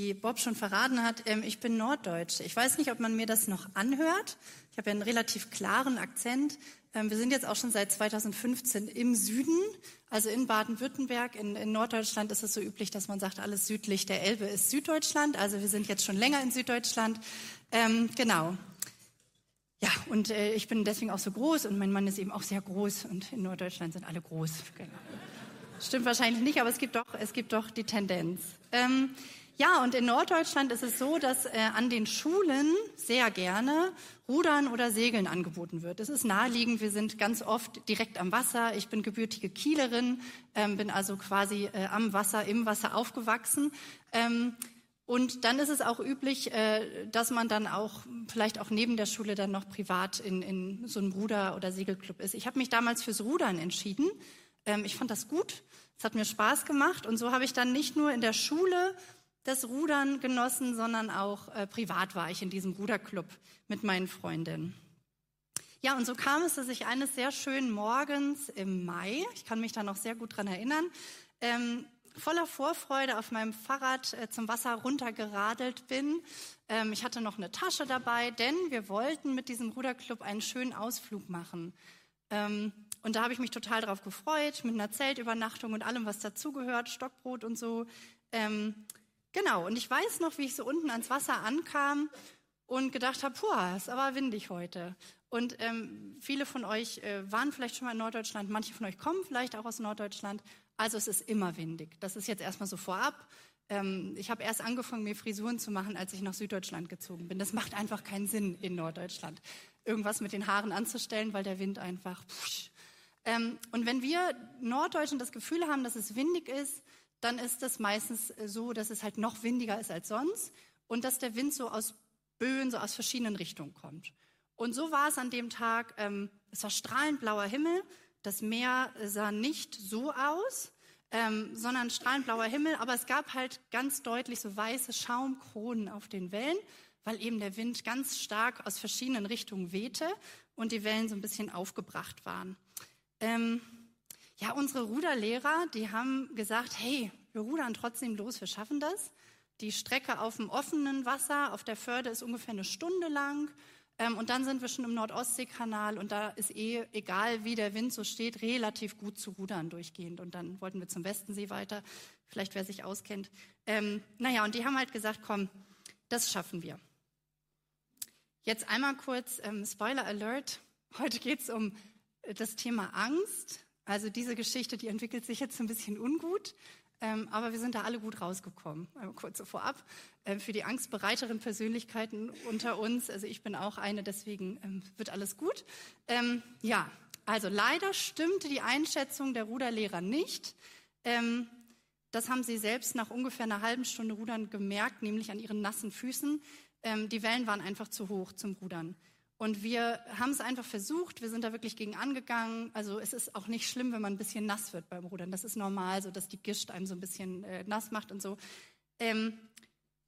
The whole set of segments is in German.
wie Bob schon verraten hat, ähm, ich bin Norddeutsche. Ich weiß nicht, ob man mir das noch anhört. Ich habe ja einen relativ klaren Akzent. Ähm, wir sind jetzt auch schon seit 2015 im Süden, also in Baden-Württemberg. In, in, Norddeutschland ist es so üblich, dass man sagt, alles südlich der Elbe ist Süddeutschland. Also wir sind jetzt schon länger in Süddeutschland. Ähm, genau. Ja, und äh, ich bin deswegen auch so groß und mein Mann ist eben auch sehr groß und in Norddeutschland sind alle groß. Genau. Stimmt wahrscheinlich nicht, aber es gibt doch, es gibt doch die Tendenz. Ähm, ja, und in Norddeutschland ist es so, dass äh, an den Schulen sehr gerne Rudern oder Segeln angeboten wird. Es ist naheliegend, wir sind ganz oft direkt am Wasser. Ich bin gebürtige Kielerin, ähm, bin also quasi äh, am Wasser, im Wasser aufgewachsen. Ähm, und dann ist es auch üblich, äh, dass man dann auch vielleicht auch neben der Schule dann noch privat in, in so einem Ruder- oder Segelclub ist. Ich habe mich damals fürs Rudern entschieden. Ähm, ich fand das gut, es hat mir Spaß gemacht und so habe ich dann nicht nur in der Schule das Rudern genossen, sondern auch äh, privat war ich in diesem Ruderclub mit meinen Freundinnen. Ja, und so kam es, dass ich eines sehr schönen Morgens im Mai, ich kann mich da noch sehr gut dran erinnern, ähm, voller Vorfreude auf meinem Fahrrad äh, zum Wasser runtergeradelt bin. Ähm, ich hatte noch eine Tasche dabei, denn wir wollten mit diesem Ruderclub einen schönen Ausflug machen. Ähm, und da habe ich mich total drauf gefreut, mit einer Zeltübernachtung und allem, was dazugehört, Stockbrot und so. Ähm, genau, und ich weiß noch, wie ich so unten ans Wasser ankam und gedacht habe, puh, ist aber windig heute. Und ähm, viele von euch äh, waren vielleicht schon mal in Norddeutschland, manche von euch kommen vielleicht auch aus Norddeutschland. Also es ist immer windig. Das ist jetzt erstmal so vorab. Ähm, ich habe erst angefangen, mir Frisuren zu machen, als ich nach Süddeutschland gezogen bin. Das macht einfach keinen Sinn in Norddeutschland, irgendwas mit den Haaren anzustellen, weil der Wind einfach. Ähm, und wenn wir Norddeutschen das Gefühl haben, dass es windig ist, dann ist das meistens so, dass es halt noch windiger ist als sonst und dass der Wind so aus Böen, so aus verschiedenen Richtungen kommt. Und so war es an dem Tag. Ähm, es war strahlend blauer Himmel. Das Meer sah nicht so aus, ähm, sondern strahlend blauer Himmel. Aber es gab halt ganz deutlich so weiße Schaumkronen auf den Wellen, weil eben der Wind ganz stark aus verschiedenen Richtungen wehte und die Wellen so ein bisschen aufgebracht waren. Ähm, ja, unsere Ruderlehrer, die haben gesagt, hey, wir rudern trotzdem los, wir schaffen das. Die Strecke auf dem offenen Wasser, auf der Förde ist ungefähr eine Stunde lang. Ähm, und dann sind wir schon im Nordostseekanal und da ist eh, egal wie der Wind so steht, relativ gut zu rudern durchgehend. Und dann wollten wir zum Westensee weiter, vielleicht wer sich auskennt. Ähm, naja, und die haben halt gesagt, komm, das schaffen wir. Jetzt einmal kurz ähm, Spoiler Alert. Heute geht's um das Thema Angst. Also diese Geschichte, die entwickelt sich jetzt ein bisschen ungut, ähm, aber wir sind da alle gut rausgekommen. Einmal kurz vorab. Ähm, für die angstbereiteren Persönlichkeiten unter uns, also ich bin auch eine, deswegen ähm, wird alles gut. Ähm, ja, also leider stimmte die Einschätzung der Ruderlehrer nicht. Ähm, das haben sie selbst nach ungefähr einer halben Stunde Rudern gemerkt, nämlich an ihren nassen Füßen. Ähm, die Wellen waren einfach zu hoch zum Rudern. Und wir haben es einfach versucht, wir sind da wirklich gegen angegangen. Also es ist auch nicht schlimm, wenn man ein bisschen nass wird beim Rudern. Das ist normal, so dass die Gischt einem so ein bisschen äh, nass macht und so. Ähm,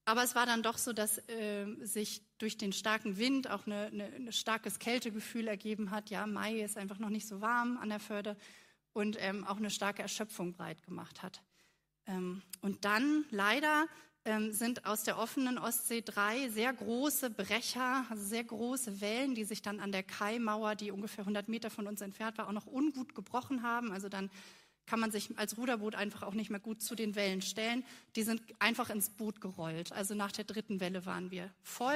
aber es war dann doch so, dass äh, sich durch den starken Wind auch ein starkes Kältegefühl ergeben hat. Ja, Mai ist einfach noch nicht so warm an der Förde und ähm, auch eine starke Erschöpfung breit gemacht hat. Ähm, und dann leider sind aus der offenen Ostsee drei sehr große Brecher, also sehr große Wellen, die sich dann an der Kaimauer, die ungefähr 100 Meter von uns entfernt war, auch noch ungut gebrochen haben. Also dann kann man sich als Ruderboot einfach auch nicht mehr gut zu den Wellen stellen. Die sind einfach ins Boot gerollt. Also nach der dritten Welle waren wir voll.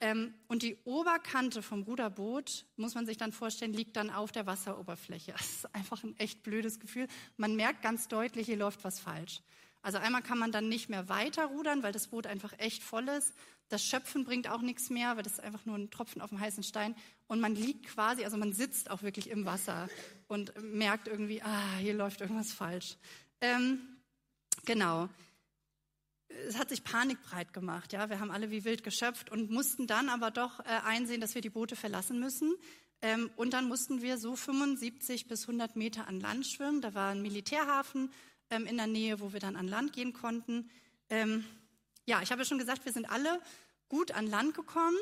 Ähm, und die Oberkante vom Ruderboot, muss man sich dann vorstellen, liegt dann auf der Wasseroberfläche. Das ist einfach ein echt blödes Gefühl. Man merkt ganz deutlich, hier läuft was falsch. Also einmal kann man dann nicht mehr weiter rudern, weil das Boot einfach echt voll ist. Das Schöpfen bringt auch nichts mehr, weil das ist einfach nur ein Tropfen auf dem heißen Stein. Und man liegt quasi, also man sitzt auch wirklich im Wasser und merkt irgendwie, ah, hier läuft irgendwas falsch. Ähm, genau. Es hat sich Panik breit gemacht, ja. Wir haben alle wie wild geschöpft und mussten dann aber doch äh, einsehen, dass wir die Boote verlassen müssen. Ähm, und dann mussten wir so 75 bis 100 Meter an Land schwimmen. Da war ein Militärhafen ähm, in der Nähe, wo wir dann an Land gehen konnten. Ähm, ja, ich habe schon gesagt, wir sind alle gut an Land gekommen.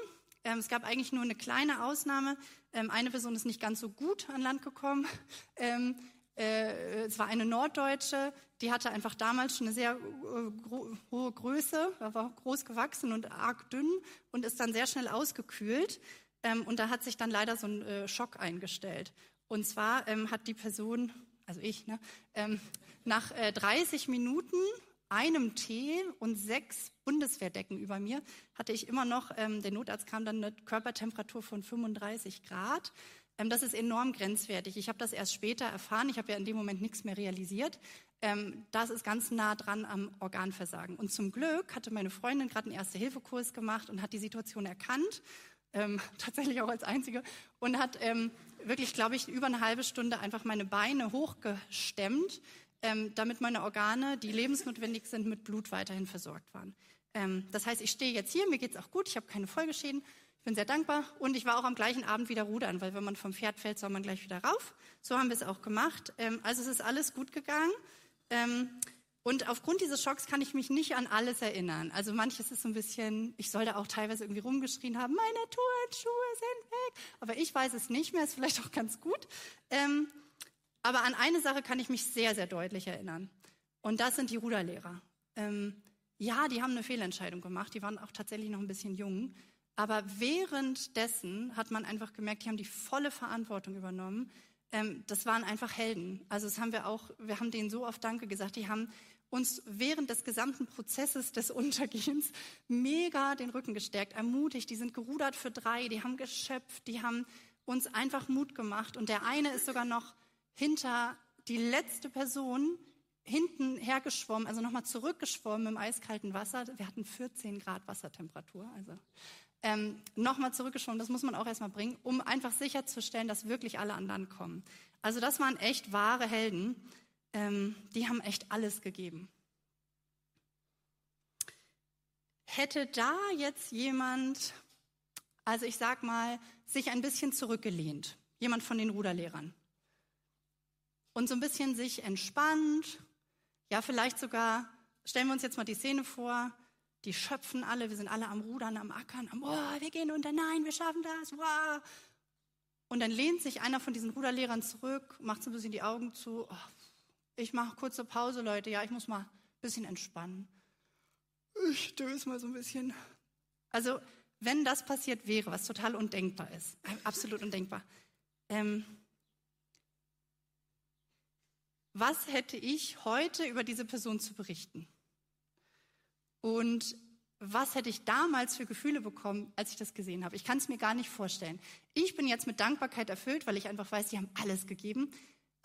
Ähm, es gab eigentlich nur eine kleine Ausnahme. Ähm, eine Person ist nicht ganz so gut an Land gekommen. Ähm, äh, es war eine Norddeutsche, die hatte einfach damals schon eine sehr äh, hohe Größe, war groß gewachsen und arg dünn und ist dann sehr schnell ausgekühlt. Ähm, und da hat sich dann leider so ein äh, Schock eingestellt. Und zwar ähm, hat die Person, also ich, ne, ähm, nach äh, 30 Minuten einem Tee und sechs Bundeswehrdecken über mir hatte ich immer noch, ähm, der Notarzt kam dann eine Körpertemperatur von 35 Grad. Ähm, das ist enorm grenzwertig. Ich habe das erst später erfahren. Ich habe ja in dem Moment nichts mehr realisiert. Ähm, das ist ganz nah dran am Organversagen. Und zum Glück hatte meine Freundin gerade einen Erste-Hilfe-Kurs gemacht und hat die Situation erkannt, ähm, tatsächlich auch als Einzige, und hat ähm, wirklich, glaube ich, über eine halbe Stunde einfach meine Beine hochgestemmt, ähm, damit meine Organe, die lebensnotwendig sind, mit Blut weiterhin versorgt waren. Ähm, das heißt, ich stehe jetzt hier, mir geht es auch gut, ich habe keine Folgeschäden bin sehr dankbar und ich war auch am gleichen Abend wieder rudern, weil wenn man vom Pferd fällt, soll man gleich wieder rauf. So haben wir es auch gemacht. Ähm, also es ist alles gut gegangen. Ähm, und aufgrund dieses Schocks kann ich mich nicht an alles erinnern. Also manches ist so ein bisschen, ich soll da auch teilweise irgendwie rumgeschrien haben, meine Turnschuhe sind weg. Aber ich weiß es nicht mehr, ist vielleicht auch ganz gut. Ähm, aber an eine Sache kann ich mich sehr, sehr deutlich erinnern. Und das sind die Ruderlehrer. ja, die haben eine Fehlentscheidung gemacht. Die waren auch tatsächlich noch ein bisschen jung. Aber währenddessen hat man einfach gemerkt, die haben die volle Verantwortung übernommen. Ähm, das waren einfach Helden. Also das haben wir auch, wir haben denen so oft Danke gesagt. Die haben uns während des gesamten Prozesses des Untergehens mega den Rücken gestärkt, ermutigt. Die sind gerudert für drei, die haben geschöpft, die haben uns einfach Mut gemacht. Und der eine ist sogar noch hinter die letzte Person hinten hergeschwommen, also nochmal zurückgeschwommen im eiskalten Wasser. Wir hatten 14 Grad Wassertemperatur. Also ähm, nochmal zurückgeschwommen, das muss man auch erstmal bringen, um einfach sicherzustellen, dass wirklich alle an Land kommen. Also das waren echt wahre Helden, ähm, die haben echt alles gegeben. Hätte da jetzt jemand, also ich sag mal, sich ein bisschen zurückgelehnt, jemand von den Ruderlehrern, und so ein bisschen sich entspannt, ja, vielleicht sogar, stellen wir uns jetzt mal die Szene vor, die schöpfen alle, wir sind alle am Rudern, am Ackern, am, oh, wir gehen unter, nein, wir schaffen das, wow. Und dann lehnt sich einer von diesen Ruderlehrern zurück, macht so ein bisschen die Augen zu, oh, ich mache kurze Pause, Leute, ja, ich muss mal ein bisschen entspannen. Ich stöße mal so ein bisschen. Also, wenn das passiert wäre, was total undenkbar ist, absolut undenkbar, ähm, was hätte ich heute über diese Person zu berichten? Und was hätte ich damals für Gefühle bekommen, als ich das gesehen habe? Ich kann es mir gar nicht vorstellen. Ich bin jetzt mit Dankbarkeit erfüllt, weil ich einfach weiß, die haben alles gegeben.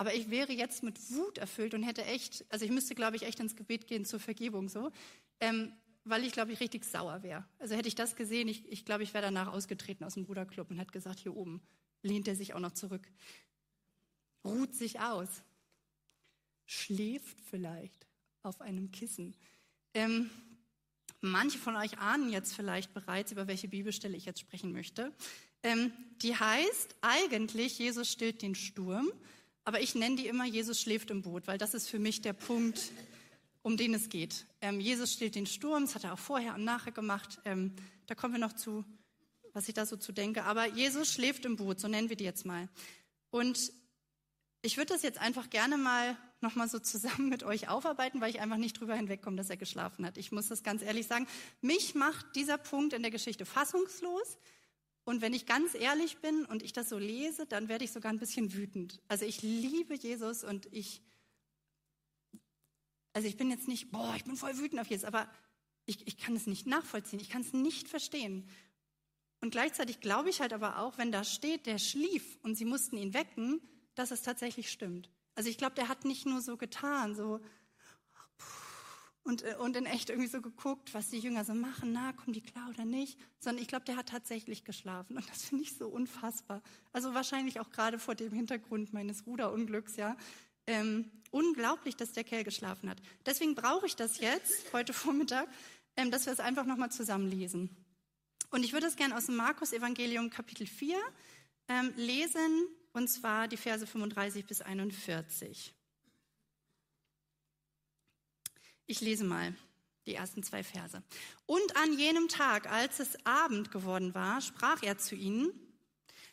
Aber ich wäre jetzt mit Wut erfüllt und hätte echt, also ich müsste, glaube ich, echt ins Gebet gehen zur Vergebung so, ähm, weil ich, glaube ich, richtig sauer wäre. Also hätte ich das gesehen, ich, ich glaube, ich wäre danach ausgetreten aus dem Bruderclub und hätte gesagt, hier oben lehnt er sich auch noch zurück. Ruht sich aus. Schläft vielleicht auf einem Kissen. Ähm, Manche von euch ahnen jetzt vielleicht bereits, über welche Bibelstelle ich jetzt sprechen möchte. Ähm, die heißt eigentlich, Jesus stillt den Sturm, aber ich nenne die immer, Jesus schläft im Boot, weil das ist für mich der Punkt, um den es geht. Ähm, Jesus stillt den Sturm, das hat er auch vorher und nachher gemacht. Ähm, da kommen wir noch zu, was ich da so zu denke. Aber Jesus schläft im Boot, so nennen wir die jetzt mal. Und ich würde das jetzt einfach gerne mal nochmal so zusammen mit euch aufarbeiten, weil ich einfach nicht drüber hinwegkomme, dass er geschlafen hat. Ich muss das ganz ehrlich sagen. Mich macht dieser Punkt in der Geschichte fassungslos. Und wenn ich ganz ehrlich bin und ich das so lese, dann werde ich sogar ein bisschen wütend. Also ich liebe Jesus und ich, also ich bin jetzt nicht, boah, ich bin voll wütend auf Jesus, aber ich, ich kann es nicht nachvollziehen, ich kann es nicht verstehen. Und gleichzeitig glaube ich halt aber auch, wenn da steht, der schlief und sie mussten ihn wecken, dass es tatsächlich stimmt. Also ich glaube, der hat nicht nur so getan, so und, äh, und in echt irgendwie so geguckt, was die Jünger so machen, na, kommen die klar oder nicht, sondern ich glaube, der hat tatsächlich geschlafen und das finde ich so unfassbar. Also wahrscheinlich auch gerade vor dem Hintergrund meines Ruderunglücks, ja. Ähm, unglaublich, dass der Kerl geschlafen hat. Deswegen brauche ich das jetzt, heute Vormittag, ähm, dass wir es einfach nochmal zusammenlesen. Und ich würde es gerne aus dem Markus-Evangelium Kapitel 4 ähm, lesen, und zwar die Verse 35 bis 41. Ich lese mal die ersten zwei Verse. Und an jenem Tag, als es Abend geworden war, sprach er zu ihnen,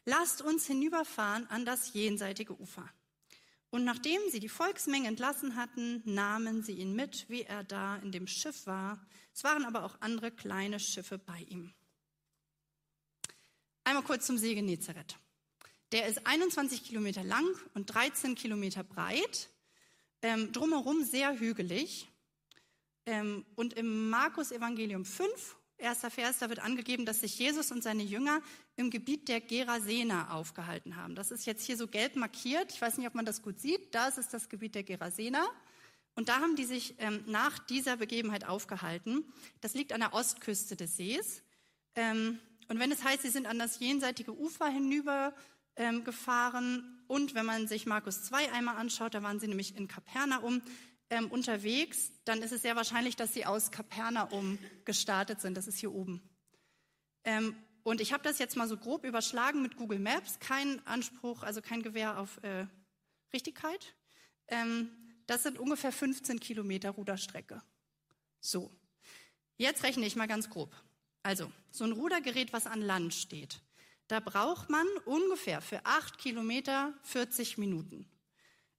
lasst uns hinüberfahren an das jenseitige Ufer. Und nachdem sie die Volksmenge entlassen hatten, nahmen sie ihn mit, wie er da in dem Schiff war. Es waren aber auch andere kleine Schiffe bei ihm. Einmal kurz zum See Genezareth. Der ist 21 Kilometer lang und 13 Kilometer breit, ähm, drumherum sehr hügelig. Ähm, und im Markus Evangelium 5, erster Vers, da wird angegeben, dass sich Jesus und seine Jünger im Gebiet der Gerasener aufgehalten haben. Das ist jetzt hier so gelb markiert. Ich weiß nicht, ob man das gut sieht. Da ist das Gebiet der Gerasener. Und da haben die sich ähm, nach dieser Begebenheit aufgehalten. Das liegt an der Ostküste des Sees. Ähm, und wenn es heißt, sie sind an das jenseitige Ufer hinüber ähm, gefahren. Und wenn man sich Markus 2 einmal anschaut, da waren sie nämlich in Kapernaum ähm, unterwegs, dann ist es sehr wahrscheinlich, dass sie aus Kapernaum gestartet sind. Das ist hier oben. Ähm, und ich habe das jetzt mal so grob überschlagen mit Google Maps. Kein Anspruch, also kein Gewehr auf äh, Richtigkeit. Ähm, das sind ungefähr 15 Kilometer Ruderstrecke. So. Jetzt rechne ich mal ganz grob. Also, so ein Rudergerät, was an Land steht, da braucht man ungefähr für acht Kilometer 40 Minuten.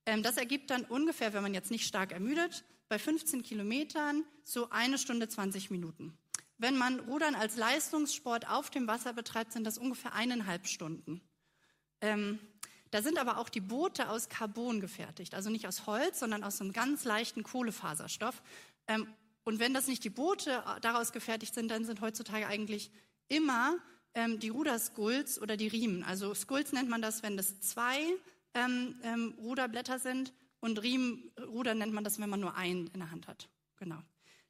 Ähm, das ergibt dann ungefähr, wenn man jetzt nicht stark ermüdet, bei 15 Kilometern so eine Stunde 20 Minuten. Wenn man Rudern als Leistungssport auf dem Wasser betreibt, sind das ungefähr eineinhalb Stunden. Ähm, da sind aber auch die Boote aus Carbon gefertigt, also nicht aus Holz, sondern aus einem ganz leichten Kohlefaserstoff. Ähm, und wenn das nicht die Boote daraus gefertigt sind, dann sind heutzutage eigentlich immer ähm, die Ruderskulls oder die Riemen. Also Skulls nennt man das, wenn das zwei ähm, ähm, Ruderblätter sind und Riemenruder nennt man das, wenn man nur einen in der Hand hat. Genau.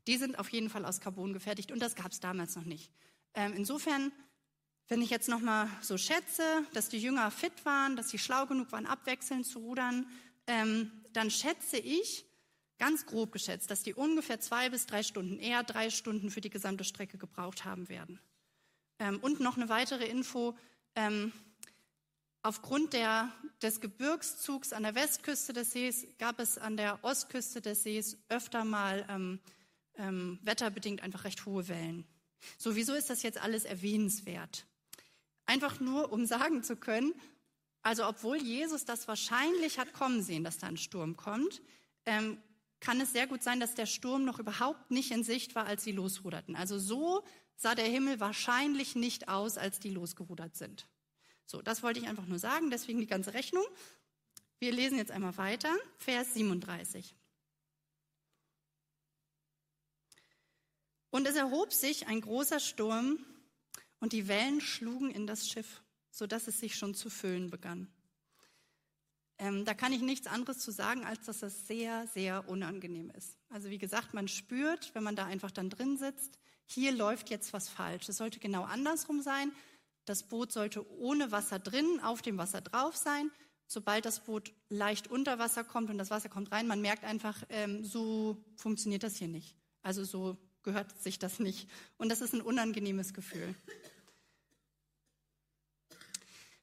Die sind auf jeden Fall aus Carbon gefertigt und das gab es damals noch nicht. Ähm, insofern, wenn ich jetzt noch mal so schätze, dass die Jünger fit waren, dass sie schlau genug waren, abwechselnd zu rudern, ähm, dann schätze ich, ganz grob geschätzt, dass die ungefähr zwei bis drei Stunden, eher drei Stunden für die gesamte Strecke gebraucht haben werden. Ähm, und noch eine weitere Info. Ähm, aufgrund der, des Gebirgszugs an der Westküste des Sees gab es an der Ostküste des Sees öfter mal ähm, ähm, wetterbedingt einfach recht hohe Wellen. So, wieso ist das jetzt alles erwähnenswert? Einfach nur, um sagen zu können, also obwohl Jesus das wahrscheinlich hat kommen sehen, dass da ein Sturm kommt, ähm, kann es sehr gut sein, dass der Sturm noch überhaupt nicht in Sicht war, als sie losruderten. Also so sah der Himmel wahrscheinlich nicht aus, als die losgerudert sind. So, das wollte ich einfach nur sagen, deswegen die ganze Rechnung. Wir lesen jetzt einmal weiter, Vers 37. Und es erhob sich ein großer Sturm und die Wellen schlugen in das Schiff, so dass es sich schon zu füllen begann. Ähm, da kann ich nichts anderes zu sagen, als dass das sehr, sehr unangenehm ist. Also wie gesagt, man spürt, wenn man da einfach dann drin sitzt, hier läuft jetzt was falsch. Es sollte genau andersrum sein. Das Boot sollte ohne Wasser drin, auf dem Wasser drauf sein. Sobald das Boot leicht unter Wasser kommt und das Wasser kommt rein, man merkt einfach, ähm, so funktioniert das hier nicht. Also so gehört sich das nicht. Und das ist ein unangenehmes Gefühl.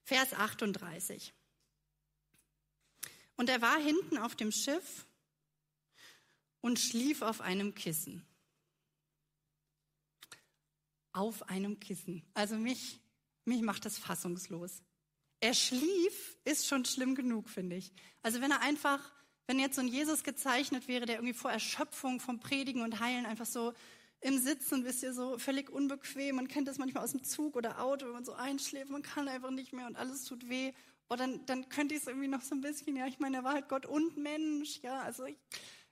Vers 38. Und er war hinten auf dem Schiff und schlief auf einem Kissen. Auf einem Kissen. Also mich, mich macht das fassungslos. Er schlief, ist schon schlimm genug, finde ich. Also wenn er einfach, wenn jetzt so ein Jesus gezeichnet wäre, der irgendwie vor Erschöpfung vom Predigen und Heilen einfach so im Sitzen, wisst ihr, so völlig unbequem. Man kennt das manchmal aus dem Zug oder Auto, wenn man so einschläft, man kann einfach nicht mehr und alles tut weh. Oh, dann, dann könnte ich es irgendwie noch so ein bisschen, ja, ich meine, er war halt Gott und Mensch, ja, also ich,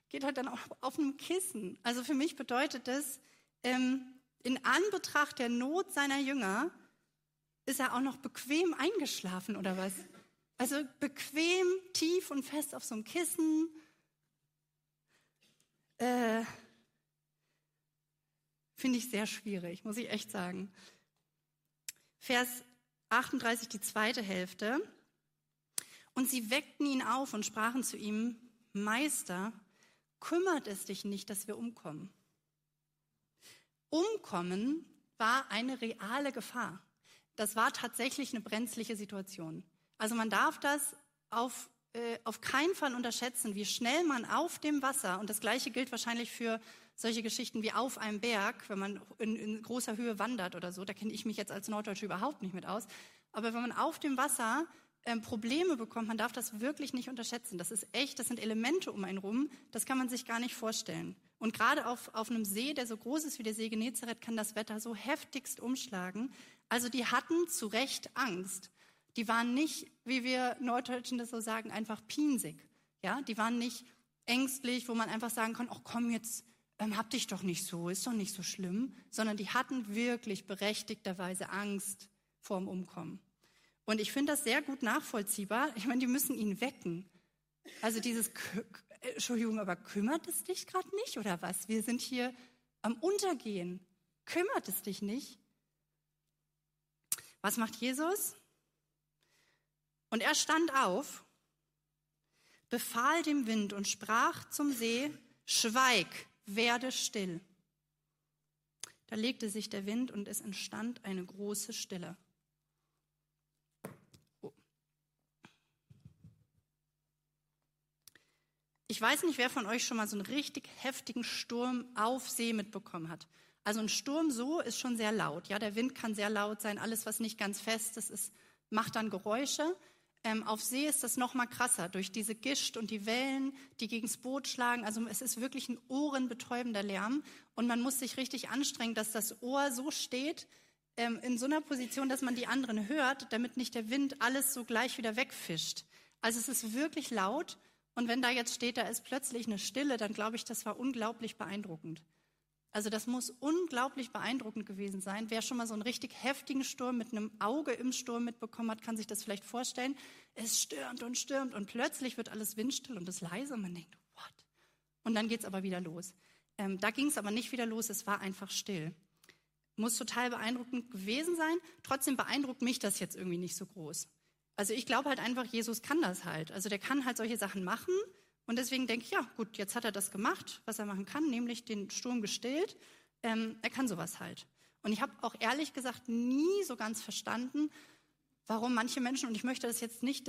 geht halt dann auch auf einem Kissen. Also für mich bedeutet das, ähm, in Anbetracht der Not seiner Jünger ist er auch noch bequem eingeschlafen oder was? Also bequem, tief und fest auf so einem Kissen. Äh, Finde ich sehr schwierig, muss ich echt sagen. Vers 38, die zweite Hälfte. Und sie weckten ihn auf und sprachen zu ihm, Meister, kümmert es dich nicht, dass wir umkommen. Umkommen war eine reale Gefahr. Das war tatsächlich eine brenzliche Situation. Also man darf das auf, äh, auf keinen Fall unterschätzen, wie schnell man auf dem Wasser, und das gleiche gilt wahrscheinlich für solche Geschichten wie auf einem Berg, wenn man in, in großer Höhe wandert oder so, da kenne ich mich jetzt als Norddeutsche überhaupt nicht mit aus, aber wenn man auf dem Wasser ähm, Probleme bekommt, man darf das wirklich nicht unterschätzen. Das ist echt, das sind Elemente um einen rum, das kann man sich gar nicht vorstellen. Und gerade auf, auf einem See, der so groß ist wie der See Genezareth, kann das Wetter so heftigst umschlagen. Also die hatten zu Recht Angst. Die waren nicht, wie wir Norddeutschen das so sagen, einfach pinsig. Ja, die waren nicht ängstlich, wo man einfach sagen kann, ach komm jetzt, ähm, hab dich doch nicht so, ist doch nicht so schlimm, sondern die hatten wirklich berechtigterweise Angst vorm Umkommen. Und ich finde das sehr gut nachvollziehbar. Ich meine, die müssen ihn wecken. Also dieses, Entschuldigung, aber kümmert es dich gerade nicht oder was? Wir sind hier am Untergehen. Kümmert es dich nicht? Was macht Jesus? Und er stand auf, befahl dem Wind und sprach zum See, Schweig, werde still. Da legte sich der Wind und es entstand eine große Stille. Ich weiß nicht, wer von euch schon mal so einen richtig heftigen Sturm auf See mitbekommen hat. Also ein Sturm so ist schon sehr laut. Ja, der Wind kann sehr laut sein. Alles, was nicht ganz fest ist, ist macht dann Geräusche. Ähm, auf See ist das noch mal krasser durch diese Gischt und die Wellen, die gegens Boot schlagen. Also es ist wirklich ein ohrenbetäubender Lärm und man muss sich richtig anstrengen, dass das Ohr so steht ähm, in so einer Position, dass man die anderen hört, damit nicht der Wind alles so gleich wieder wegfischt. Also es ist wirklich laut und wenn da jetzt steht, da ist plötzlich eine Stille, dann glaube ich, das war unglaublich beeindruckend. Also das muss unglaublich beeindruckend gewesen sein. Wer schon mal so einen richtig heftigen Sturm mit einem Auge im Sturm mitbekommen hat, kann sich das vielleicht vorstellen. Es stürmt und stürmt und plötzlich wird alles windstill und es leise und man denkt, what? Und dann geht's aber wieder los. Ähm, da es aber nicht wieder los, es war einfach still. Muss total beeindruckend gewesen sein. Trotzdem beeindruckt mich das jetzt irgendwie nicht so groß. Also ich glaube halt einfach, Jesus kann das halt. Also der kann halt solche Sachen machen. Und deswegen denke ich, ja gut, jetzt hat er das gemacht, was er machen kann, nämlich den Sturm gestillt. Ähm, er kann sowas halt. Und ich habe auch ehrlich gesagt nie so ganz verstanden, warum manche Menschen, und ich möchte das jetzt nicht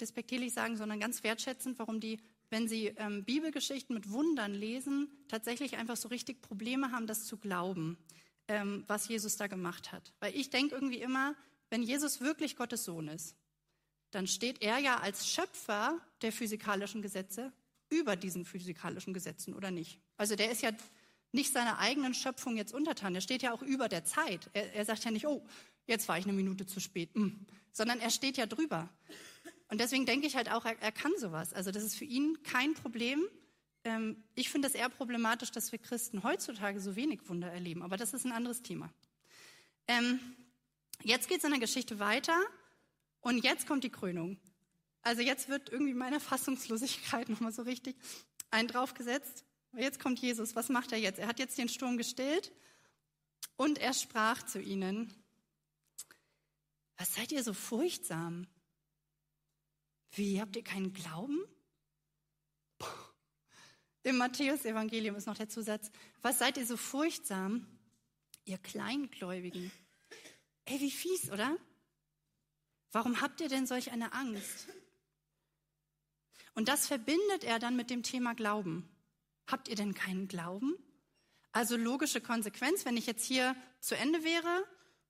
despektierlich sagen, sondern ganz wertschätzend, warum die, wenn sie ähm, Bibelgeschichten mit Wundern lesen, tatsächlich einfach so richtig Probleme haben, das zu glauben, ähm, was Jesus da gemacht hat. Weil ich denke irgendwie immer, wenn Jesus wirklich Gottes Sohn ist, dann steht er ja als Schöpfer der physikalischen Gesetze über diesen physikalischen Gesetzen, oder nicht? Also der ist ja nicht seiner eigenen Schöpfung jetzt untertan. Er steht ja auch über der Zeit. Er, er sagt ja nicht, oh, jetzt war ich eine Minute zu spät, hm. sondern er steht ja drüber. Und deswegen denke ich halt auch, er, er kann sowas. Also das ist für ihn kein Problem. Ähm, ich finde es eher problematisch, dass wir Christen heutzutage so wenig Wunder erleben. Aber das ist ein anderes Thema. Ähm, jetzt geht es in der Geschichte weiter. Und jetzt kommt die Krönung. Also jetzt wird irgendwie meine Fassungslosigkeit nochmal so richtig einen draufgesetzt. Jetzt kommt Jesus. Was macht er jetzt? Er hat jetzt den Sturm gestillt und er sprach zu ihnen, was seid ihr so furchtsam? Wie, habt ihr keinen Glauben? Im Matthäus-Evangelium ist noch der Zusatz, was seid ihr so furchtsam, ihr Kleingläubigen? Ey, wie fies, oder? Warum habt ihr denn solch eine Angst? Und das verbindet er dann mit dem Thema Glauben. Habt ihr denn keinen Glauben? Also logische Konsequenz, wenn ich jetzt hier zu Ende wäre,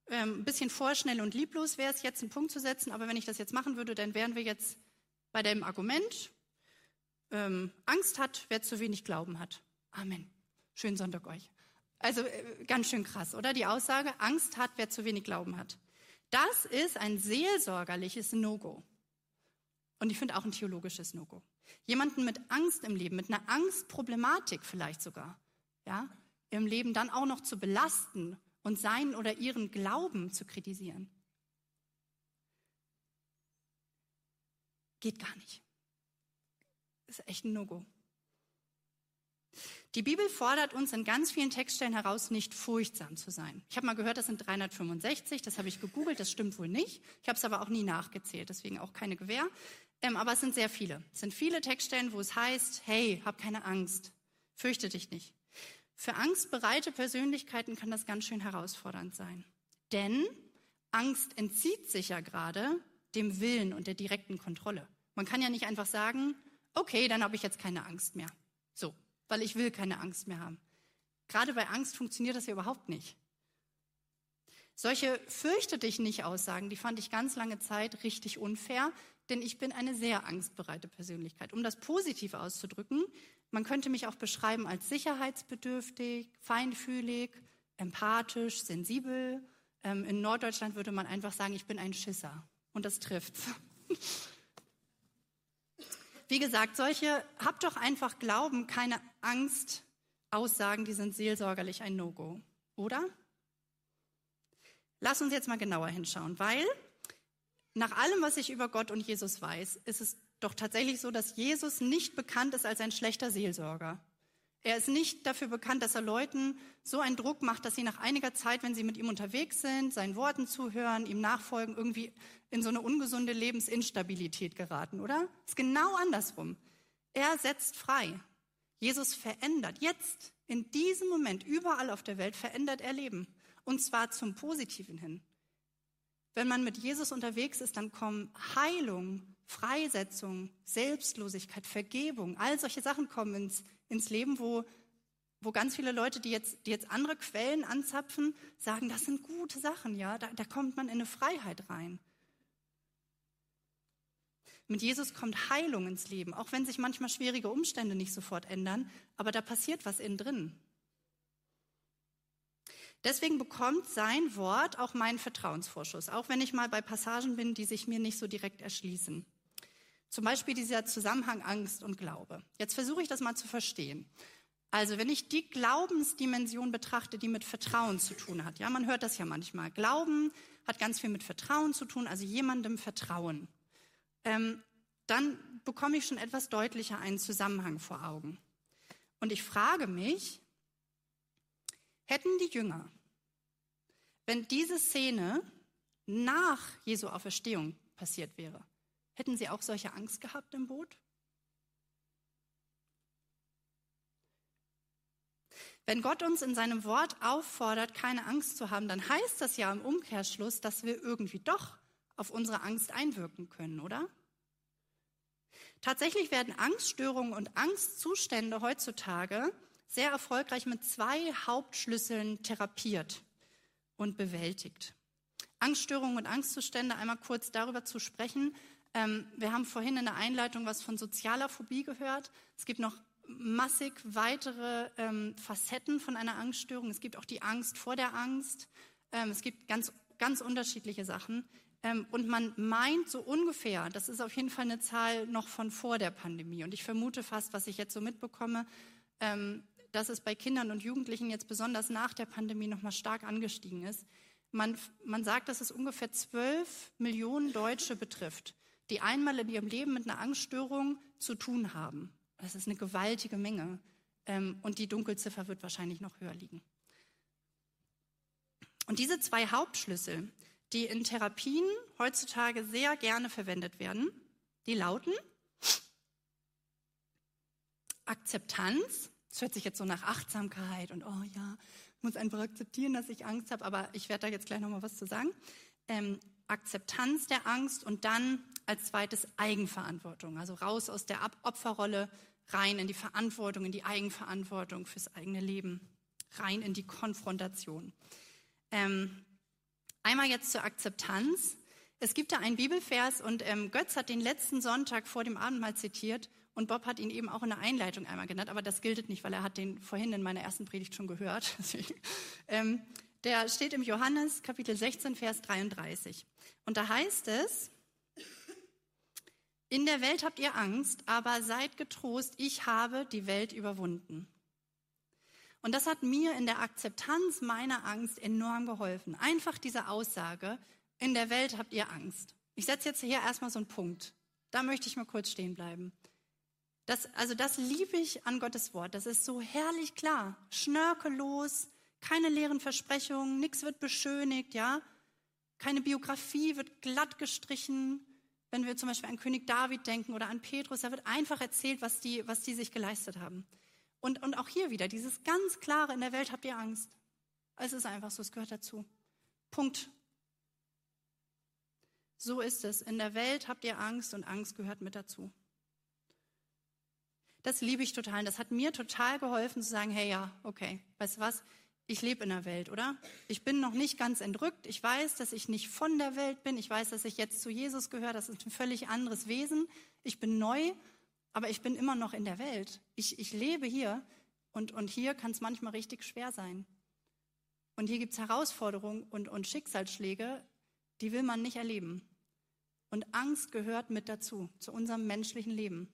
ähm, ein bisschen vorschnell und lieblos wäre es, jetzt einen Punkt zu setzen, aber wenn ich das jetzt machen würde, dann wären wir jetzt bei dem Argument, ähm, Angst hat, wer zu wenig Glauben hat. Amen. Schönen Sonntag euch. Also äh, ganz schön krass, oder? Die Aussage, Angst hat, wer zu wenig Glauben hat. Das ist ein seelsorgerliches No-Go. Und ich finde auch ein theologisches No-Go. Jemanden mit Angst im Leben, mit einer Angstproblematik vielleicht sogar, ja, im Leben dann auch noch zu belasten und seinen oder ihren Glauben zu kritisieren. Geht gar nicht. Ist echt ein No-Go. Die Bibel fordert uns in ganz vielen Textstellen heraus, nicht furchtsam zu sein. Ich habe mal gehört, das sind 365, das habe ich gegoogelt, das stimmt wohl nicht. Ich habe es aber auch nie nachgezählt, deswegen auch keine Gewähr. Ähm, aber es sind sehr viele. Es sind viele Textstellen, wo es heißt, hey, hab keine Angst, fürchte dich nicht. Für angstbereite Persönlichkeiten kann das ganz schön herausfordernd sein. Denn Angst entzieht sich ja gerade dem Willen und der direkten Kontrolle. Man kann ja nicht einfach sagen, okay, dann habe ich jetzt keine Angst mehr. So, weil ich will keine Angst mehr haben. Gerade bei Angst funktioniert das ja überhaupt nicht. Solche fürchte dich nicht Aussagen, die fand ich ganz lange Zeit richtig unfair, denn ich bin eine sehr angstbereite Persönlichkeit. Um das positiv auszudrücken, man könnte mich auch beschreiben als sicherheitsbedürftig, feinfühlig, empathisch, sensibel. Ähm, in Norddeutschland würde man einfach sagen, ich bin ein Schisser. Und das trifft's. Wie gesagt, solche, habt doch einfach Glauben, keine Angst, Aussagen, die sind seelsorgerlich ein No-Go, oder? Lass uns jetzt mal genauer hinschauen, weil nach allem, was ich über Gott und Jesus weiß, ist es doch tatsächlich so, dass Jesus nicht bekannt ist als ein schlechter Seelsorger. Er ist nicht dafür bekannt, dass er Leuten so einen Druck macht, dass sie nach einiger Zeit, wenn sie mit ihm unterwegs sind, seinen Worten zuhören, ihm nachfolgen, irgendwie in so eine ungesunde Lebensinstabilität geraten, oder? Es ist genau andersrum. Er setzt frei. Jesus verändert. Jetzt, in diesem Moment, überall auf der Welt verändert er Leben. Und zwar zum Positiven hin. Wenn man mit Jesus unterwegs ist, dann kommen Heilung, Freisetzung, Selbstlosigkeit, Vergebung, all solche Sachen kommen ins, ins Leben, wo, wo ganz viele Leute, die jetzt, die jetzt andere Quellen anzapfen, sagen, das sind gute Sachen, ja, da, da kommt man in eine Freiheit rein. Mit Jesus kommt Heilung ins Leben, auch wenn sich manchmal schwierige Umstände nicht sofort ändern, aber da passiert was innen drin. Deswegen bekommt sein Wort auch meinen Vertrauensvorschuss, auch wenn ich mal bei Passagen bin, die sich mir nicht so direkt erschließen. Zum Beispiel dieser Zusammenhang Angst und Glaube. Jetzt versuche ich das mal zu verstehen. Also wenn ich die Glaubensdimension betrachte, die mit Vertrauen zu tun hat, ja, man hört das ja manchmal. Glauben hat ganz viel mit Vertrauen zu tun, also jemandem vertrauen. Ähm, dann bekomme ich schon etwas deutlicher einen Zusammenhang vor Augen. Und ich frage mich, hätten die Jünger, wenn diese Szene nach Jesu Auferstehung passiert wäre, Hätten Sie auch solche Angst gehabt im Boot? Wenn Gott uns in seinem Wort auffordert, keine Angst zu haben, dann heißt das ja im Umkehrschluss, dass wir irgendwie doch auf unsere Angst einwirken können, oder? Tatsächlich werden Angststörungen und Angstzustände heutzutage sehr erfolgreich mit zwei Hauptschlüsseln therapiert und bewältigt. Angststörungen und Angstzustände, einmal kurz darüber zu sprechen, ähm, wir haben vorhin in der Einleitung was von sozialer Phobie gehört. Es gibt noch massig weitere ähm, Facetten von einer Angststörung. Es gibt auch die Angst vor der Angst. Ähm, es gibt ganz, ganz unterschiedliche Sachen. Ähm, und man meint so ungefähr, das ist auf jeden Fall eine Zahl noch von vor der Pandemie. Und ich vermute fast, was ich jetzt so mitbekomme, ähm, dass es bei Kindern und Jugendlichen jetzt besonders nach der Pandemie noch mal stark angestiegen ist. Man, man sagt, dass es ungefähr zwölf Millionen Deutsche betrifft die einmal in ihrem Leben mit einer Angststörung zu tun haben. Das ist eine gewaltige Menge. Ähm, und die Dunkelziffer wird wahrscheinlich noch höher liegen. Und diese zwei Hauptschlüssel, die in Therapien heutzutage sehr gerne verwendet werden, die lauten Akzeptanz. Das hört sich jetzt so nach Achtsamkeit und oh ja, muss einfach akzeptieren, dass ich Angst habe, aber ich werde da jetzt gleich nochmal was zu sagen. Ähm, Akzeptanz der Angst und dann als zweites Eigenverantwortung, also raus aus der Opferrolle, rein in die Verantwortung, in die Eigenverantwortung fürs eigene Leben, rein in die Konfrontation. Ähm, einmal jetzt zur Akzeptanz. Es gibt da einen Bibelvers und ähm, Götz hat den letzten Sonntag vor dem Abendmahl zitiert und Bob hat ihn eben auch in der Einleitung einmal genannt, aber das gilt nicht, weil er hat den vorhin in meiner ersten Predigt schon gehört. ähm, der steht im Johannes Kapitel 16, Vers 33. Und da heißt es, in der Welt habt ihr Angst, aber seid getrost, ich habe die Welt überwunden. Und das hat mir in der Akzeptanz meiner Angst enorm geholfen. Einfach diese Aussage, in der Welt habt ihr Angst. Ich setze jetzt hier erstmal so einen Punkt. Da möchte ich mal kurz stehen bleiben. Das, also das liebe ich an Gottes Wort. Das ist so herrlich klar, schnörkellos, keine leeren Versprechungen, nichts wird beschönigt, ja. Keine Biografie wird glatt gestrichen. Wenn wir zum Beispiel an König David denken oder an Petrus, da wird einfach erzählt, was die, was die sich geleistet haben. Und, und auch hier wieder, dieses ganz klare, in der Welt habt ihr Angst. Es ist einfach so, es gehört dazu. Punkt. So ist es. In der Welt habt ihr Angst und Angst gehört mit dazu. Das liebe ich total. Und das hat mir total geholfen zu sagen, hey ja, okay, weißt du was? Ich lebe in der Welt, oder? Ich bin noch nicht ganz entrückt. Ich weiß, dass ich nicht von der Welt bin. Ich weiß, dass ich jetzt zu Jesus gehöre. Das ist ein völlig anderes Wesen. Ich bin neu, aber ich bin immer noch in der Welt. Ich, ich lebe hier und, und hier kann es manchmal richtig schwer sein. Und hier gibt es Herausforderungen und, und Schicksalsschläge, die will man nicht erleben. Und Angst gehört mit dazu, zu unserem menschlichen Leben.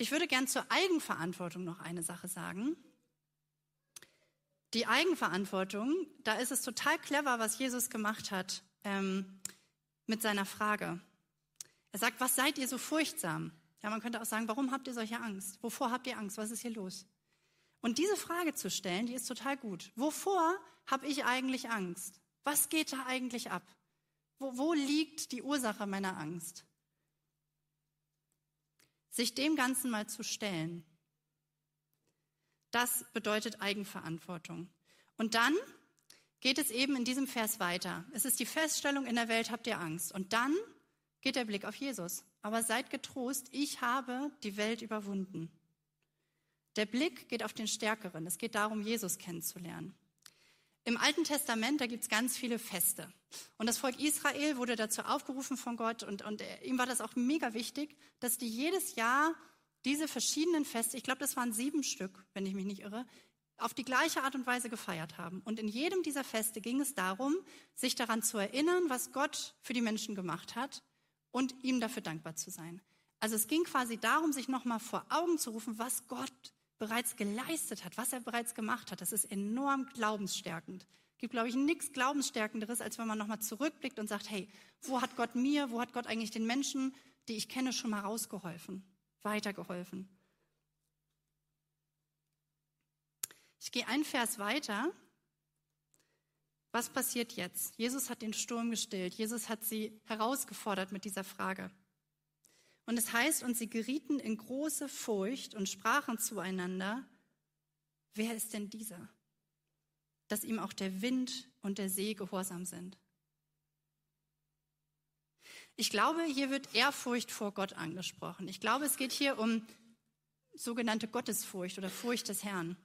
Ich würde gern zur Eigenverantwortung noch eine Sache sagen. Die Eigenverantwortung, da ist es total clever, was Jesus gemacht hat ähm, mit seiner Frage. Er sagt, was seid ihr so furchtsam? Ja, man könnte auch sagen, warum habt ihr solche Angst? Wovor habt ihr Angst? Was ist hier los? Und diese Frage zu stellen, die ist total gut. Wovor habe ich eigentlich Angst? Was geht da eigentlich ab? Wo, wo liegt die Ursache meiner Angst? Sich dem Ganzen mal zu stellen. Das bedeutet Eigenverantwortung. Und dann geht es eben in diesem Vers weiter. Es ist die Feststellung, in der Welt habt ihr Angst. Und dann geht der Blick auf Jesus. Aber seid getrost, ich habe die Welt überwunden. Der Blick geht auf den Stärkeren. Es geht darum, Jesus kennenzulernen. Im Alten Testament, da gibt es ganz viele Feste. Und das Volk Israel wurde dazu aufgerufen von Gott und, und ihm war das auch mega wichtig, dass die jedes Jahr diese verschiedenen Feste, ich glaube, das waren sieben Stück, wenn ich mich nicht irre, auf die gleiche Art und Weise gefeiert haben. Und in jedem dieser Feste ging es darum, sich daran zu erinnern, was Gott für die Menschen gemacht hat und ihm dafür dankbar zu sein. Also es ging quasi darum, sich nochmal vor Augen zu rufen, was Gott bereits geleistet hat, was er bereits gemacht hat, das ist enorm glaubensstärkend. Es gibt, glaube ich, nichts glaubensstärkenderes, als wenn man nochmal zurückblickt und sagt, hey, wo hat Gott mir, wo hat Gott eigentlich den Menschen, die ich kenne, schon mal rausgeholfen, weitergeholfen? Ich gehe einen Vers weiter. Was passiert jetzt? Jesus hat den Sturm gestillt. Jesus hat sie herausgefordert mit dieser Frage. Und es heißt, und sie gerieten in große Furcht und sprachen zueinander, wer ist denn dieser, dass ihm auch der Wind und der See gehorsam sind? Ich glaube, hier wird Ehrfurcht vor Gott angesprochen. Ich glaube, es geht hier um sogenannte Gottesfurcht oder Furcht des Herrn.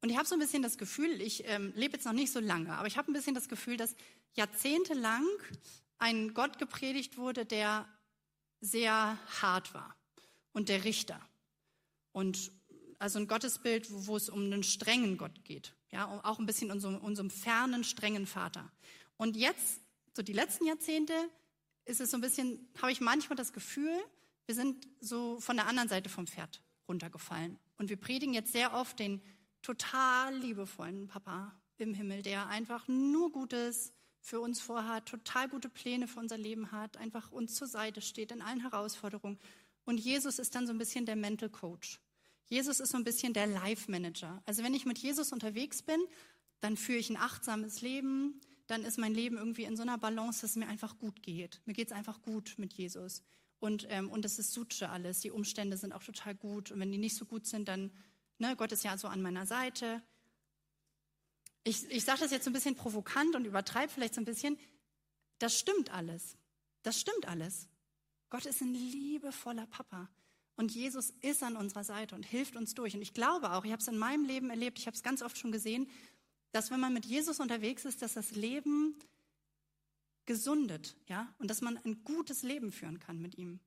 Und ich habe so ein bisschen das Gefühl, ich ähm, lebe jetzt noch nicht so lange, aber ich habe ein bisschen das Gefühl, dass jahrzehntelang ein Gott gepredigt wurde, der sehr hart war und der Richter. Und also ein Gottesbild, wo, wo es um einen strengen Gott geht. Ja, auch ein bisschen unserem, unserem fernen, strengen Vater. Und jetzt, so die letzten Jahrzehnte, ist es so ein bisschen, habe ich manchmal das Gefühl, wir sind so von der anderen Seite vom Pferd runtergefallen. Und wir predigen jetzt sehr oft den total liebevollen Papa im Himmel, der einfach nur Gutes, für uns vorhat, total gute Pläne für unser Leben hat, einfach uns zur Seite steht in allen Herausforderungen. Und Jesus ist dann so ein bisschen der Mental Coach. Jesus ist so ein bisschen der Life Manager. Also wenn ich mit Jesus unterwegs bin, dann führe ich ein achtsames Leben, dann ist mein Leben irgendwie in so einer Balance, dass es mir einfach gut geht. Mir geht es einfach gut mit Jesus. Und, ähm, und ist Suche alles. Die Umstände sind auch total gut. Und wenn die nicht so gut sind, dann, ne, Gott ist ja so an meiner Seite. Ich, ich sage das jetzt so ein bisschen provokant und übertreibe vielleicht so ein bisschen. Das stimmt alles. Das stimmt alles. Gott ist ein liebevoller Papa. Und Jesus ist an unserer Seite und hilft uns durch. Und ich glaube auch, ich habe es in meinem Leben erlebt, ich habe es ganz oft schon gesehen, dass wenn man mit Jesus unterwegs ist, dass das Leben gesundet, ja, und dass man ein gutes Leben führen kann mit ihm.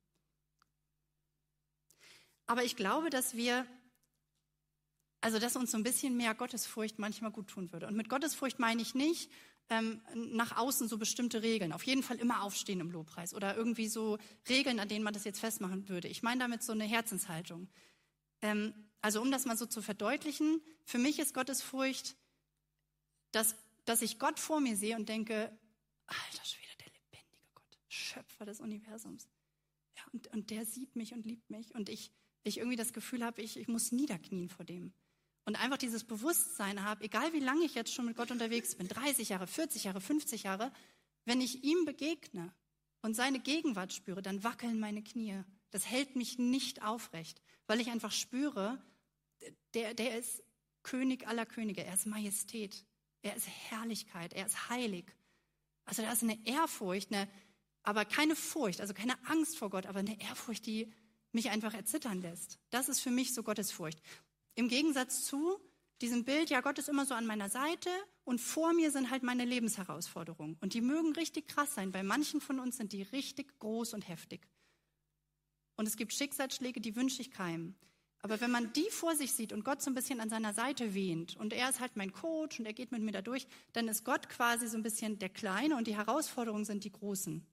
Aber ich glaube, dass wir also, dass uns so ein bisschen mehr Gottesfurcht manchmal gut tun würde. Und mit Gottesfurcht meine ich nicht ähm, nach außen so bestimmte Regeln. Auf jeden Fall immer aufstehen im Lobpreis oder irgendwie so Regeln, an denen man das jetzt festmachen würde. Ich meine damit so eine Herzenshaltung. Ähm, also, um das mal so zu verdeutlichen, für mich ist Gottesfurcht, dass, dass ich Gott vor mir sehe und denke, alter Schwede, der lebendige Gott, Schöpfer des Universums. Ja, und, und der sieht mich und liebt mich und ich, ich irgendwie das Gefühl habe, ich, ich muss niederknien vor dem und einfach dieses Bewusstsein habe, egal wie lange ich jetzt schon mit Gott unterwegs bin, 30 Jahre, 40 Jahre, 50 Jahre, wenn ich ihm begegne und seine Gegenwart spüre, dann wackeln meine Knie. Das hält mich nicht aufrecht, weil ich einfach spüre, der, der ist König aller Könige, er ist Majestät, er ist Herrlichkeit, er ist heilig. Also da ist eine Ehrfurcht, eine, aber keine Furcht, also keine Angst vor Gott, aber eine Ehrfurcht, die, mich einfach erzittern lässt. Das ist für mich so Gottesfurcht. Im Gegensatz zu diesem Bild, ja, Gott ist immer so an meiner Seite und vor mir sind halt meine Lebensherausforderungen. Und die mögen richtig krass sein. Bei manchen von uns sind die richtig groß und heftig. Und es gibt Schicksalsschläge, die wünsche ich keinem. Aber wenn man die vor sich sieht und Gott so ein bisschen an seiner Seite wehnt und er ist halt mein Coach und er geht mit mir da durch, dann ist Gott quasi so ein bisschen der Kleine und die Herausforderungen sind die Großen.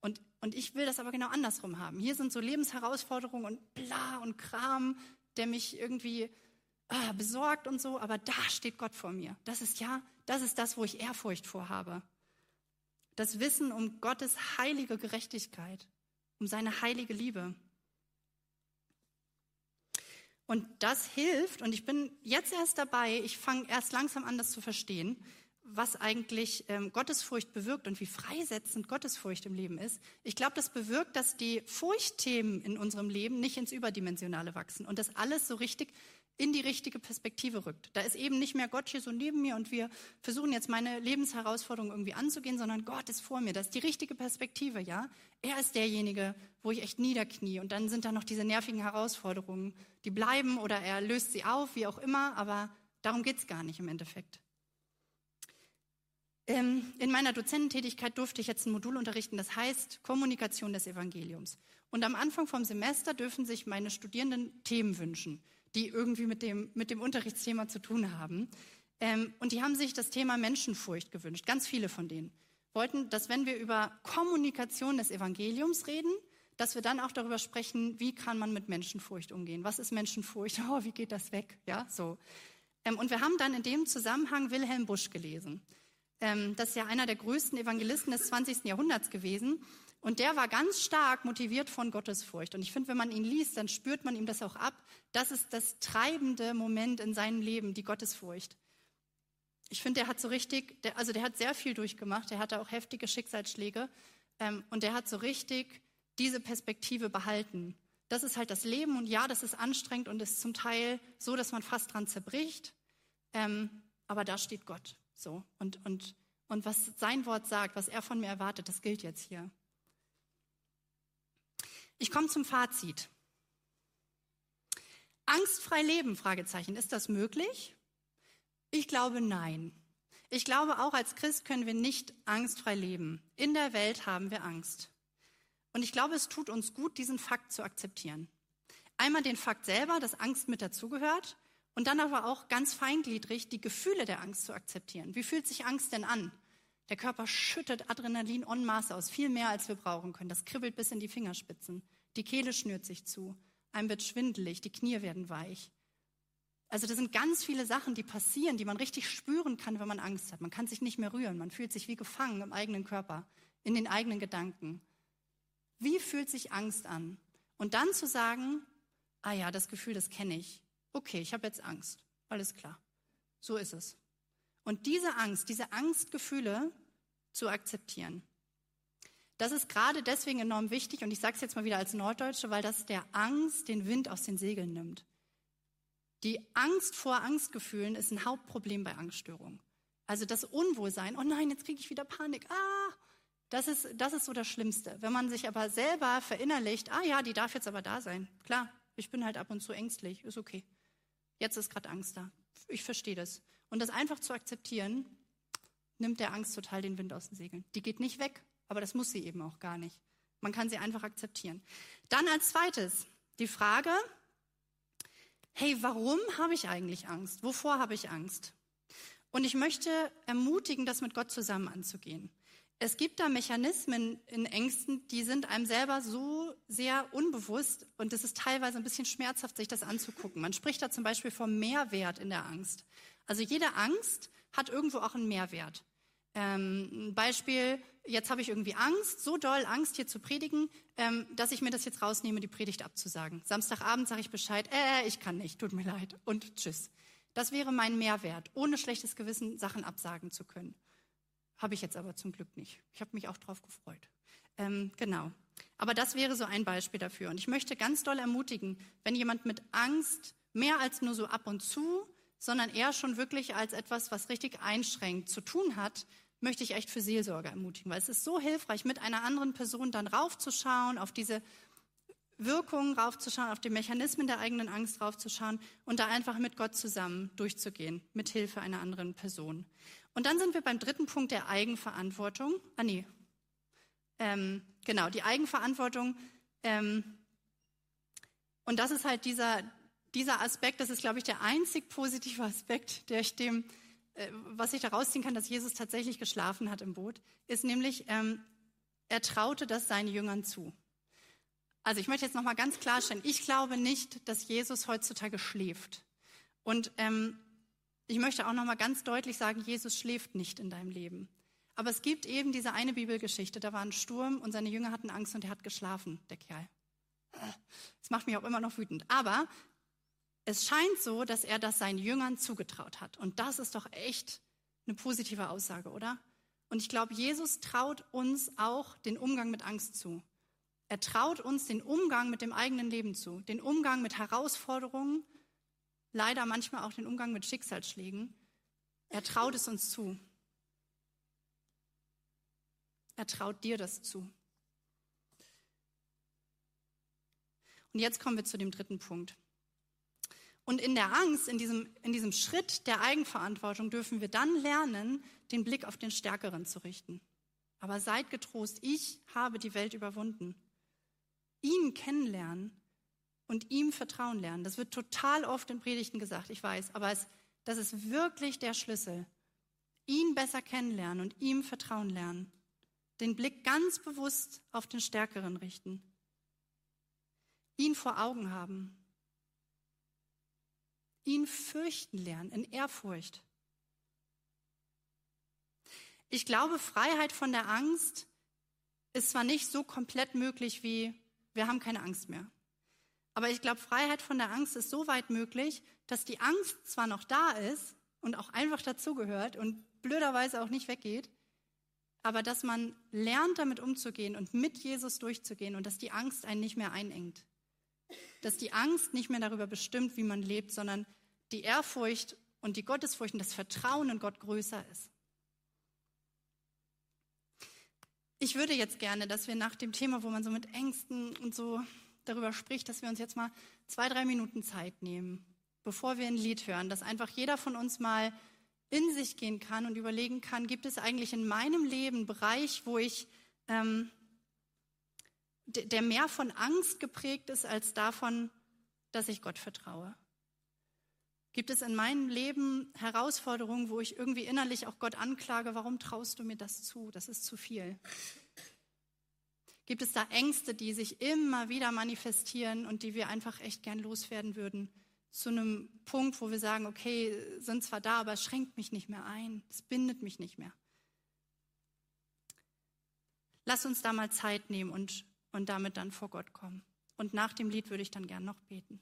Und, und ich will das aber genau andersrum haben. Hier sind so Lebensherausforderungen und bla und Kram, der mich irgendwie ah, besorgt und so, aber da steht Gott vor mir. Das ist ja, das ist das, wo ich Ehrfurcht vorhabe. Das Wissen um Gottes heilige Gerechtigkeit, um seine heilige Liebe. Und das hilft, und ich bin jetzt erst dabei, ich fange erst langsam an, das zu verstehen, was eigentlich ähm, Gottesfurcht bewirkt und wie freisetzend Gottesfurcht im Leben ist. Ich glaube, das bewirkt, dass die Furchtthemen in unserem Leben nicht ins Überdimensionale wachsen und dass alles so richtig in die richtige Perspektive rückt. Da ist eben nicht mehr Gott hier so neben mir und wir versuchen jetzt meine Lebensherausforderung irgendwie anzugehen, sondern Gott ist vor mir. Das ist die richtige Perspektive, ja. Er ist derjenige, wo ich echt niederknie. Und dann sind da noch diese nervigen Herausforderungen, die bleiben oder er löst sie auf, wie auch immer, aber darum geht's gar nicht im Endeffekt. Ähm, in meiner Dozententätigkeit durfte ich jetzt ein Modul unterrichten, das heißt Kommunikation des Evangeliums. Und am Anfang vom Semester dürfen sich meine Studierenden Themen wünschen die irgendwie mit dem, mit dem Unterrichtsthema zu tun haben. Ähm, und die haben sich das Thema Menschenfurcht gewünscht, ganz viele von denen. Wollten, dass wenn wir über Kommunikation des Evangeliums reden, dass wir dann auch darüber sprechen, wie kann man mit Menschenfurcht umgehen? Was ist Menschenfurcht? Oh, wie geht das weg? Ja, so. Ähm, und wir haben dann in dem Zusammenhang Wilhelm Busch gelesen. Ähm, das ist ja einer der größten Evangelisten des 20. Jahrhunderts gewesen. Und der war ganz stark motiviert von Gottesfurcht. Und ich finde, wenn man ihn liest, dann spürt man ihm das auch ab. Das ist das treibende Moment in seinem Leben, die Gottesfurcht. Ich finde, der hat so richtig, der, also der hat sehr viel durchgemacht. Der hatte auch heftige Schicksalsschläge. Ähm, und der hat so richtig diese Perspektive behalten. Das ist halt das Leben. Und ja, das ist anstrengend und ist zum Teil so, dass man fast dran zerbricht. Ähm, aber da steht Gott. So. Und, und, und was sein Wort sagt, was er von mir erwartet, das gilt jetzt hier. Ich komme zum Fazit. Angstfrei leben, Fragezeichen. Ist das möglich? Ich glaube nein. Ich glaube, auch als Christ können wir nicht angstfrei leben. In der Welt haben wir Angst. Und ich glaube, es tut uns gut, diesen Fakt zu akzeptieren. Einmal den Fakt selber, dass Angst mit dazugehört und dann aber auch ganz feingliedrig die Gefühle der Angst zu akzeptieren. Wie fühlt sich Angst denn an? Der Körper schüttet Adrenalin en masse aus, viel mehr als wir brauchen können. Das kribbelt bis in die Fingerspitzen. Die Kehle schnürt sich zu. Einem wird schwindelig, die Knie werden weich. Also das sind ganz viele Sachen, die passieren, die man richtig spüren kann, wenn man Angst hat. Man kann sich nicht mehr rühren, man fühlt sich wie gefangen im eigenen Körper, in den eigenen Gedanken. Wie fühlt sich Angst an? Und dann zu sagen, ah ja, das Gefühl, das kenne ich. Okay, ich habe jetzt Angst. Alles klar. So ist es. Und diese Angst, diese Angstgefühle zu akzeptieren. Das ist gerade deswegen enorm wichtig und ich sage es jetzt mal wieder als Norddeutsche, weil das der Angst den Wind aus den Segeln nimmt. Die Angst vor Angstgefühlen ist ein Hauptproblem bei Angststörungen. Also das Unwohlsein, oh nein, jetzt kriege ich wieder Panik, ah, das ist, das ist so das Schlimmste. Wenn man sich aber selber verinnerlicht, ah ja, die darf jetzt aber da sein. Klar, ich bin halt ab und zu ängstlich, ist okay. Jetzt ist gerade Angst da. Ich verstehe das. Und das einfach zu akzeptieren, nimmt der Angst total den Wind aus den Segeln. Die geht nicht weg, aber das muss sie eben auch gar nicht. Man kann sie einfach akzeptieren. Dann als zweites die Frage, hey, warum habe ich eigentlich Angst? Wovor habe ich Angst? Und ich möchte ermutigen, das mit Gott zusammen anzugehen. Es gibt da Mechanismen in Ängsten, die sind einem selber so sehr unbewusst und es ist teilweise ein bisschen schmerzhaft, sich das anzugucken. Man spricht da zum Beispiel vom Mehrwert in der Angst. Also jede Angst hat irgendwo auch einen Mehrwert. Ähm, ein Beispiel, jetzt habe ich irgendwie Angst, so doll Angst hier zu predigen, ähm, dass ich mir das jetzt rausnehme, die Predigt abzusagen. Samstagabend sage ich Bescheid, äh, ich kann nicht, tut mir leid und tschüss. Das wäre mein Mehrwert, ohne schlechtes Gewissen Sachen absagen zu können. Habe ich jetzt aber zum Glück nicht. Ich habe mich auch drauf gefreut. Ähm, genau. Aber das wäre so ein Beispiel dafür. Und ich möchte ganz doll ermutigen, wenn jemand mit Angst mehr als nur so ab und zu sondern eher schon wirklich als etwas, was richtig einschränkt, zu tun hat, möchte ich echt für Seelsorge ermutigen, weil es ist so hilfreich, mit einer anderen Person dann raufzuschauen auf diese Wirkungen raufzuschauen, auf die Mechanismen der eigenen Angst raufzuschauen und da einfach mit Gott zusammen durchzugehen, mit Hilfe einer anderen Person. Und dann sind wir beim dritten Punkt der Eigenverantwortung. Ah nee, ähm, genau, die Eigenverantwortung. Ähm, und das ist halt dieser, dieser Aspekt, das ist, glaube ich, der einzig positive Aspekt, der ich dem, äh, was ich da rausziehen kann, dass Jesus tatsächlich geschlafen hat im Boot, ist nämlich, ähm, er traute das seinen Jüngern zu. Also ich möchte jetzt nochmal ganz klarstellen, ich glaube nicht, dass Jesus heutzutage schläft. Und ähm, ich möchte auch nochmal ganz deutlich sagen, Jesus schläft nicht in deinem Leben. Aber es gibt eben diese eine Bibelgeschichte, da war ein Sturm und seine Jünger hatten Angst und er hat geschlafen, der Kerl. Das macht mich auch immer noch wütend. Aber es scheint so, dass er das seinen Jüngern zugetraut hat. Und das ist doch echt eine positive Aussage, oder? Und ich glaube, Jesus traut uns auch den Umgang mit Angst zu. Er traut uns den Umgang mit dem eigenen Leben zu, den Umgang mit Herausforderungen, leider manchmal auch den Umgang mit Schicksalsschlägen. Er traut es uns zu. Er traut dir das zu. Und jetzt kommen wir zu dem dritten Punkt. Und in der Angst, in diesem, in diesem Schritt der Eigenverantwortung dürfen wir dann lernen, den Blick auf den Stärkeren zu richten. Aber seid getrost, ich habe die Welt überwunden ihn kennenlernen und ihm vertrauen lernen. Das wird total oft in Predigten gesagt, ich weiß, aber es, das ist wirklich der Schlüssel. Ihn besser kennenlernen und ihm vertrauen lernen. Den Blick ganz bewusst auf den Stärkeren richten. Ihn vor Augen haben. Ihn fürchten lernen in Ehrfurcht. Ich glaube, Freiheit von der Angst ist zwar nicht so komplett möglich wie wir haben keine Angst mehr. Aber ich glaube, Freiheit von der Angst ist so weit möglich, dass die Angst zwar noch da ist und auch einfach dazugehört und blöderweise auch nicht weggeht, aber dass man lernt, damit umzugehen und mit Jesus durchzugehen und dass die Angst einen nicht mehr einengt. Dass die Angst nicht mehr darüber bestimmt, wie man lebt, sondern die Ehrfurcht und die Gottesfurcht und das Vertrauen in Gott größer ist. Ich würde jetzt gerne, dass wir nach dem Thema, wo man so mit Ängsten und so darüber spricht, dass wir uns jetzt mal zwei, drei Minuten Zeit nehmen, bevor wir ein Lied hören, dass einfach jeder von uns mal in sich gehen kann und überlegen kann, gibt es eigentlich in meinem Leben einen Bereich, wo ich, ähm, der mehr von Angst geprägt ist als davon, dass ich Gott vertraue? Gibt es in meinem Leben Herausforderungen, wo ich irgendwie innerlich auch Gott anklage, warum traust du mir das zu? Das ist zu viel. Gibt es da Ängste, die sich immer wieder manifestieren und die wir einfach echt gern loswerden würden? Zu einem Punkt, wo wir sagen, okay, sind zwar da, aber es schränkt mich nicht mehr ein, es bindet mich nicht mehr. Lass uns da mal Zeit nehmen und, und damit dann vor Gott kommen. Und nach dem Lied würde ich dann gern noch beten.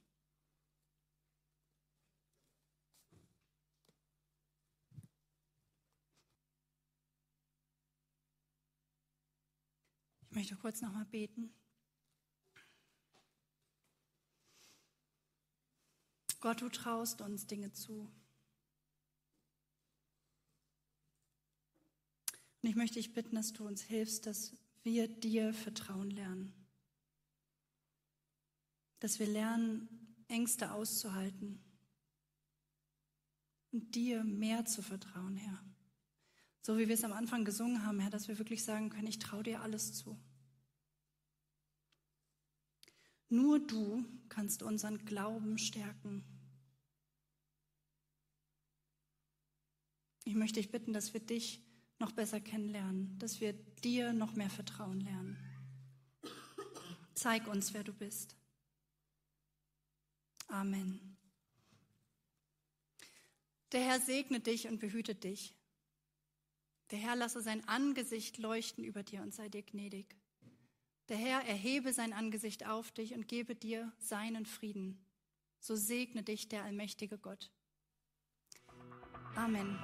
Möchte kurz nochmal beten. Gott, du traust uns Dinge zu. Und ich möchte dich bitten, dass du uns hilfst, dass wir dir vertrauen lernen. Dass wir lernen, Ängste auszuhalten und dir mehr zu vertrauen, Herr. So wie wir es am Anfang gesungen haben, Herr, dass wir wirklich sagen können, ich traue dir alles zu. Nur du kannst unseren Glauben stärken. Ich möchte dich bitten, dass wir dich noch besser kennenlernen, dass wir dir noch mehr vertrauen lernen. Zeig uns, wer du bist. Amen. Der Herr segne dich und behüte dich. Der Herr lasse sein Angesicht leuchten über dir und sei dir gnädig. Der Herr erhebe sein Angesicht auf dich und gebe dir seinen Frieden. So segne dich der allmächtige Gott. Amen.